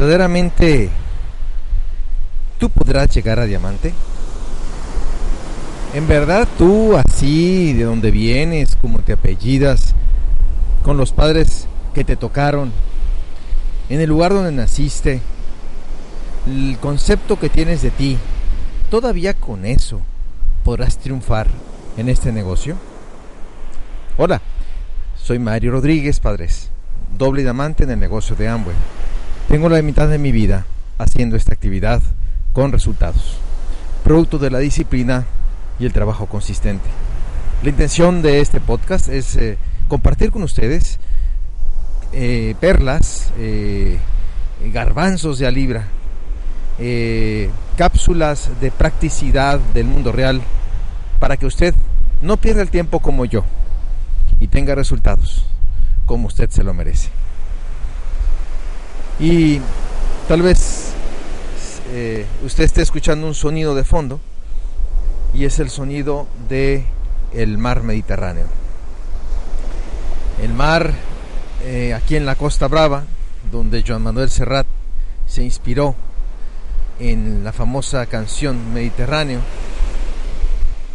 verdaderamente tú podrás llegar a diamante. En verdad tú así, de donde vienes, como te apellidas, con los padres que te tocaron, en el lugar donde naciste, el concepto que tienes de ti, todavía con eso podrás triunfar en este negocio. Hola, soy Mario Rodríguez, padres, doble diamante en el negocio de Amway. Tengo la mitad de mi vida haciendo esta actividad con resultados, producto de la disciplina y el trabajo consistente. La intención de este podcast es eh, compartir con ustedes eh, perlas, eh, garbanzos de a libra, cápsulas de practicidad del mundo real para que usted no pierda el tiempo como yo y tenga resultados como usted se lo merece. Y tal vez eh, usted esté escuchando un sonido de fondo y es el sonido de el mar Mediterráneo. El mar eh, aquí en la Costa Brava, donde Joan Manuel Serrat se inspiró en la famosa canción Mediterráneo.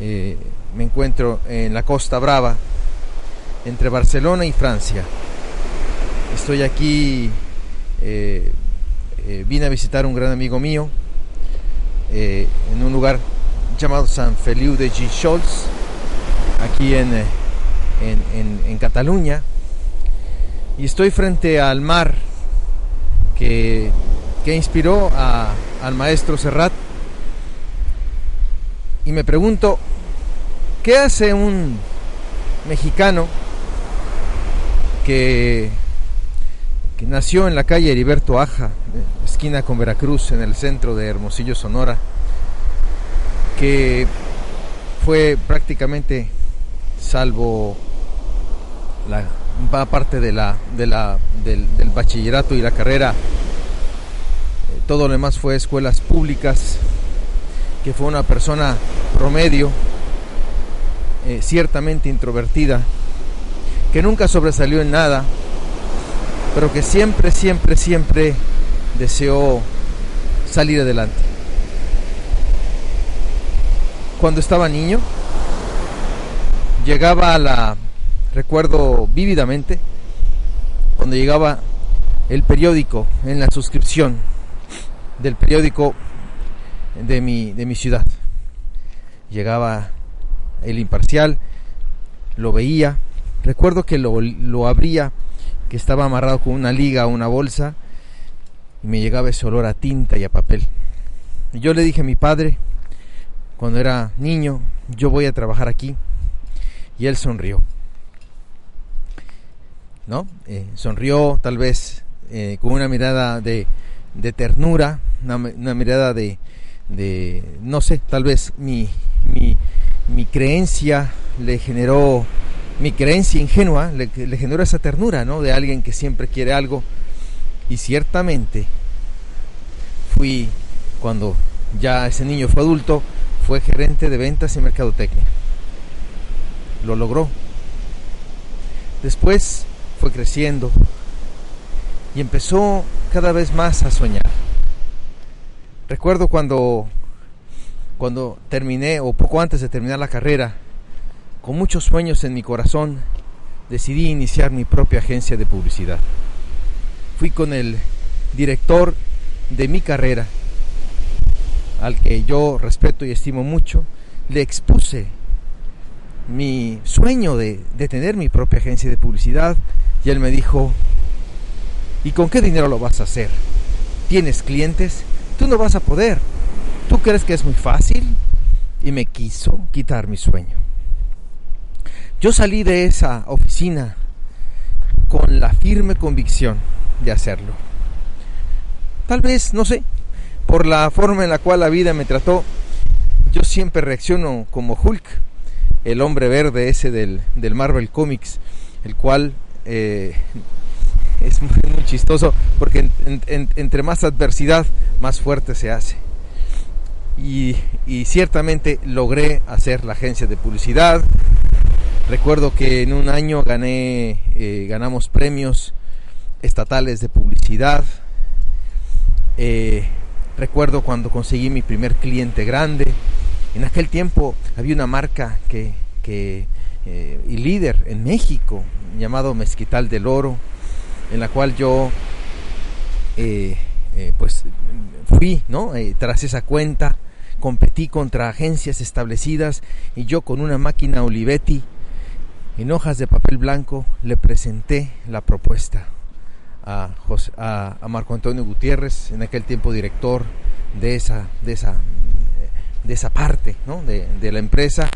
Eh, me encuentro en la Costa Brava, entre Barcelona y Francia. Estoy aquí eh, vine a visitar un gran amigo mío eh, en un lugar llamado San Feliu de Guixols, aquí en, eh, en, Cataluña, y estoy frente al mar que, que inspiró al maestro Serrat, y me pregunto, ¿qué hace un mexicano que que nació en la calle Heriberto Aja, esquina con Veracruz, en el centro de Hermosillo, Sonora, que fue prácticamente, salvo la parte del, bachillerato y la carrera, eh, todo lo demás fue escuelas públicas, que fue una persona promedio, eh, ciertamente introvertida, que nunca sobresalió en nada, pero que siempre, siempre, siempre deseó salir adelante. Cuando estaba niño, llegaba a la, recuerdo vívidamente, cuando llegaba el periódico en la suscripción del periódico de mi, de mi ciudad. Llegaba el imparcial, lo veía, recuerdo que lo, lo abría que estaba amarrado con una liga a una bolsa y me llegaba ese olor a tinta y a papel. Y yo le dije a mi padre, cuando era niño, yo voy a trabajar aquí. Y él sonrió. ¿No? Eh, sonrió tal vez eh, con una mirada de, ternura, una, mirada de, de, no sé, tal vez mi creencia le generó mi creencia ingenua le, le generó esa ternura, ¿no? De alguien que siempre quiere algo. Y ciertamente fui, cuando ya ese niño fue adulto, fue gerente de ventas y mercadotecnia. Lo logró. Después fue creciendo y empezó cada vez más a soñar. Recuerdo cuando cuando terminé o poco antes de terminar la carrera, con muchos sueños en mi corazón, decidí iniciar mi propia agencia de publicidad. Fui con el director de mi carrera, al que yo respeto y estimo mucho, le expuse mi sueño de, tener mi propia agencia de publicidad y él me dijo, ¿y con qué dinero lo vas a hacer? ¿Tienes clientes? Tú no vas a poder. ¿Tú crees que es muy fácil? Y me quiso quitar mi sueño. Yo salí de esa oficina con la firme convicción de hacerlo. Tal vez, no sé, por la forma en la cual la vida me trató, yo siempre reacciono como Hulk, el hombre verde ese del, Marvel Comics, el cual eh, es muy, chistoso porque entre más adversidad, más fuerte se hace. Y ciertamente logré hacer la agencia de publicidad, Recuerdo que en un año gané, eh, ganamos premios estatales de publicidad Eh, recuerdo cuando conseguí mi primer cliente grande. En aquel tiempo había una marca que, eh, y líder en México llamado Mezquital del Oro, en la cual yo pues fui, ¿no? tras esa cuenta competí contra agencias establecidas y yo con una máquina Olivetti en hojas de papel blanco le presenté la propuesta a, a, Marco Antonio Gutiérrez, en aquel tiempo director de esa, de esa, de esa parte de, la empresa,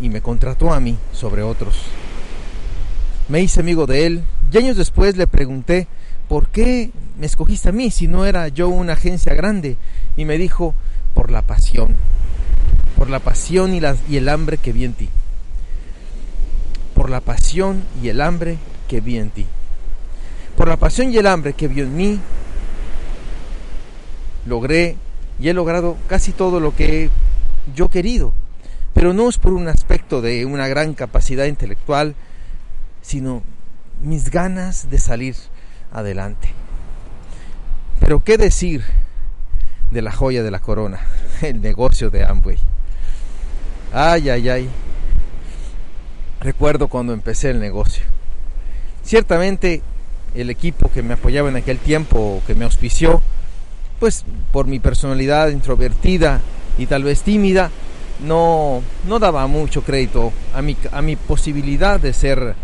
y me contrató a mí sobre otros. Me hice amigo de él y años después le pregunté, ¿por qué me escogiste a mí si no era yo una agencia grande? Y me dijo, por la pasión, por la pasión y, y el hambre que vi en ti la pasión y el hambre que vi en ti. Por la pasión y el hambre que vi en mí, logré y he logrado casi todo lo que yo he querido. Pero no es por un aspecto de una gran capacidad intelectual, sino mis ganas de salir adelante. Pero qué decir de la joya de la corona, el negocio de Amway. Ay, ay, ay, recuerdo cuando empecé el negocio. Ciertamente el equipo que me apoyaba en aquel tiempo, que me auspició, pues por mi personalidad introvertida y tal vez tímida, no, no daba mucho crédito a mi, a mi posibilidad de ser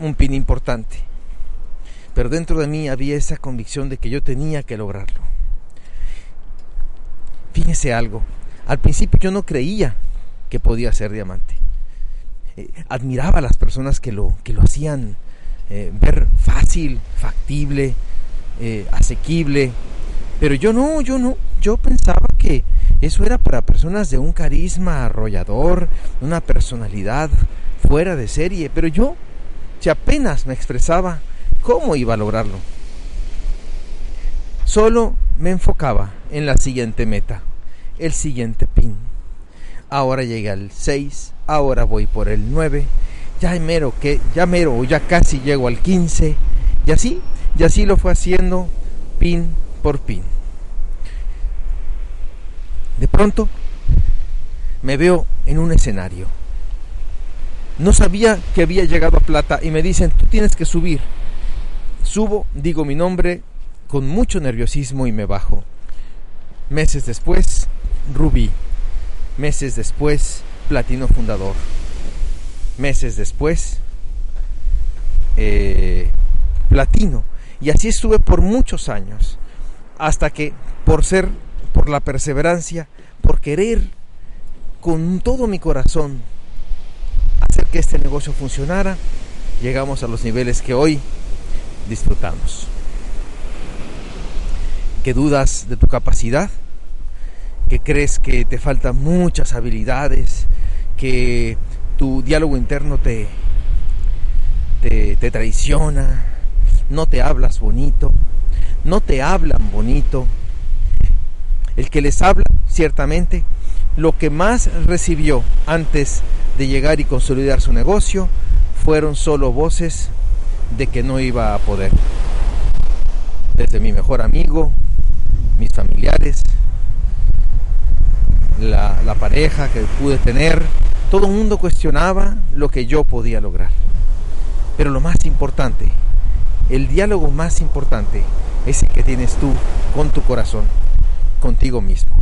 un pin importante. Pero dentro de mí había esa convicción de que yo tenía que lograrlo. Fíjese algo, al principio yo no creía que podía ser diamante. Eh, admiraba a las personas que lo, que lo hacían eh, ver fácil, factible, eh, asequible. Pero yo no, yo no, yo pensaba que eso era para personas de un carisma arrollador, una personalidad fuera de serie. Pero yo, si apenas me expresaba, ¿cómo iba a lograrlo? Solo me enfocaba en la siguiente meta, el siguiente pin. Ahora llega el 6, ahora voy por el 9, ya mero, que, ya mero, ya casi llego al 15, y así, y así lo fue haciendo pin por pin. De pronto me veo en un escenario. No sabía que había llegado a plata y me dicen, tú tienes que subir. Subo, digo mi nombre con mucho nerviosismo y me bajo. Meses después, Rubí. Meses después, platino fundador. Meses después, eh, platino. Y así estuve por muchos años, hasta que por ser, por la perseverancia, por querer con todo mi corazón hacer que este negocio funcionara, llegamos a los niveles que hoy disfrutamos. ¿Qué dudas de tu capacidad? ¿Que crees que te faltan muchas habilidades? que tu diálogo interno te, te, traiciona, no te hablas bonito, no te hablan bonito. El que les habla, ciertamente, lo que más recibió antes de llegar y consolidar su negocio fueron solo voces de que no iba a poder. Desde mi mejor amigo, mis familiares, la, pareja que pude tener, todo el mundo cuestionaba lo que yo podía lograr. Pero lo más importante, el diálogo más importante es el que tienes tú con tu corazón, contigo mismo.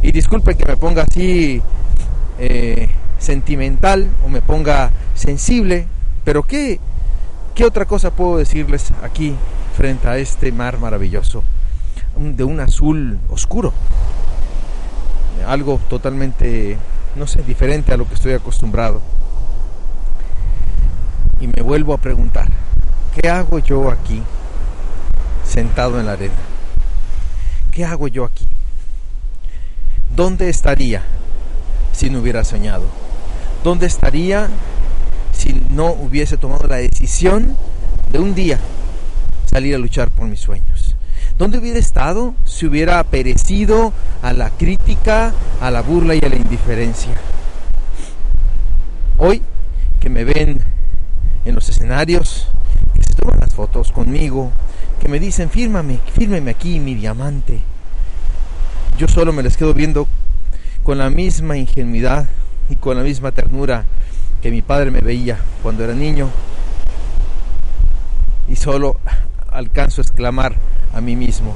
Y disculpe que me ponga así eh, sentimental o me ponga sensible, pero ¿qué, ¿qué otra cosa puedo decirles aquí frente a este mar maravilloso? De un azul oscuro, algo totalmente no sé, diferente a lo que estoy acostumbrado. Y me vuelvo a preguntar, ¿qué hago yo aquí sentado en la arena? ¿Qué hago yo aquí? ¿Dónde estaría si no hubiera soñado? ¿Dónde estaría si no hubiese tomado la decisión de un día salir a luchar por mis sueños? ¿Dónde hubiera estado si hubiera perecido a la crítica, a la burla y a la indiferencia? Hoy que me ven en los escenarios, que se toman las fotos conmigo, que me dicen, fírmame, fírmeme aquí mi diamante. Yo solo me les quedo viendo con la misma ingenuidad y con la misma ternura que mi padre me veía cuando era niño. Y solo alcanzo a exclamar a mí mismo,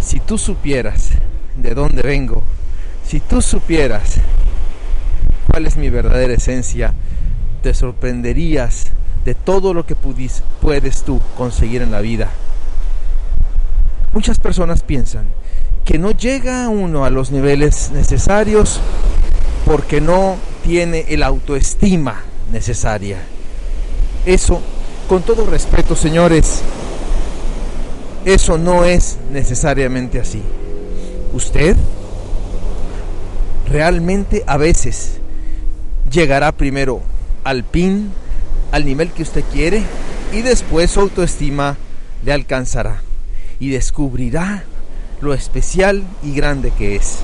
si tú supieras de dónde vengo, si tú supieras cuál es mi verdadera esencia, te sorprenderías de todo lo que puedes tú conseguir en la vida. Muchas personas piensan que no llega uno a los niveles necesarios porque no tiene el autoestima necesaria. Eso, con todo respeto, señores, eso no es necesariamente así. Usted realmente a veces llegará primero al pin, al nivel que usted quiere, y después su autoestima le alcanzará y descubrirá lo especial y grande que es.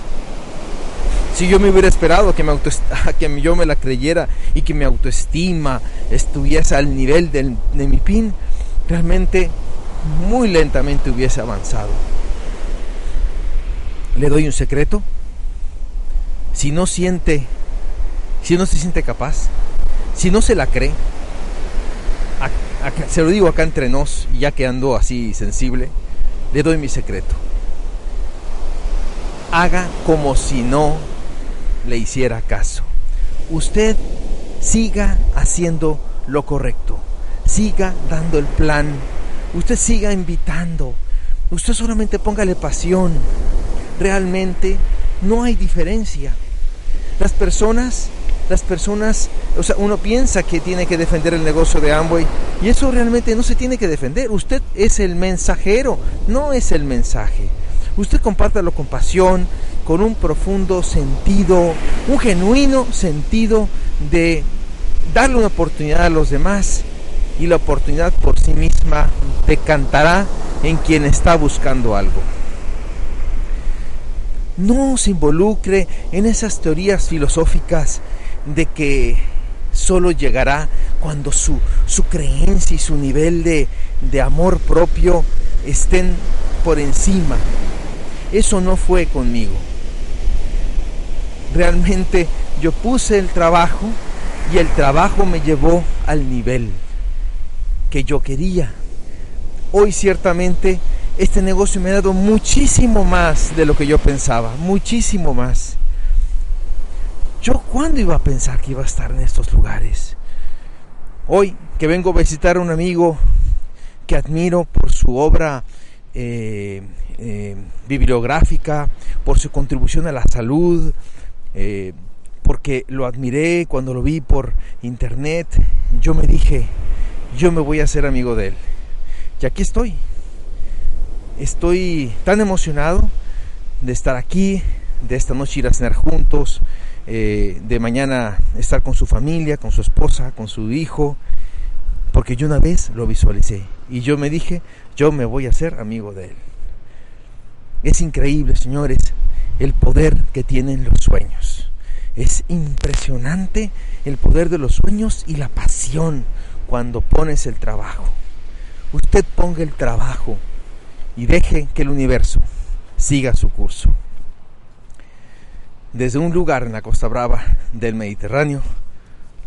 Si yo me hubiera esperado que, me que yo me la creyera y que mi autoestima estuviese al nivel de mi pin, realmente muy lentamente hubiese avanzado. Le doy un secreto. Si no siente, si no se siente capaz, si no se la cree, se lo digo acá entre nos, ya que ando así sensible, le doy mi secreto. Haga como si no le hiciera caso. Usted siga haciendo lo correcto. Siga dando el plan. Usted siga invitando. Usted solamente póngale pasión. Realmente no hay diferencia. Las personas las personas, o sea, uno piensa que tiene que defender el negocio de Amway y eso realmente no se tiene que defender. Usted es el mensajero, no es el mensaje. Usted compártalo con pasión, con un profundo sentido, un genuino sentido de darle una oportunidad a los demás y la oportunidad por sí misma decantará en quien está buscando algo. No se involucre en esas teorías filosóficas de que solo llegará cuando su, su creencia y su nivel de, de amor propio estén por encima. Eso no fue conmigo. Realmente yo puse el trabajo y el trabajo me llevó al nivel que yo quería. Hoy ciertamente este negocio me ha dado muchísimo más de lo que yo pensaba, muchísimo más. ¿Yo cuándo iba a pensar que iba a estar en estos lugares? Hoy que vengo a visitar a un amigo que admiro por su obra eh, eh, bibliográfica, por su contribución a la salud, eh, porque lo admiré cuando lo vi por internet, yo me dije, yo me voy a hacer amigo de él. Y aquí estoy. Estoy tan emocionado de estar aquí, de esta noche ir a cenar juntos, eh, de mañana estar con su familia, con su esposa, con su hijo, porque yo una vez lo visualicé y yo me dije, yo me voy a hacer amigo de él. Es increíble, señores, el poder que tienen los sueños. Es impresionante el poder de los sueños y la pasión cuando pones el trabajo. Usted ponga el trabajo y deje que el universo siga su curso desde un lugar en la Costa Brava del Mediterráneo.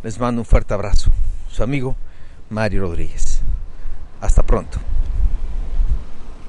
Les mando un fuerte abrazo. Su amigo Mario Rodríguez. Hasta pronto.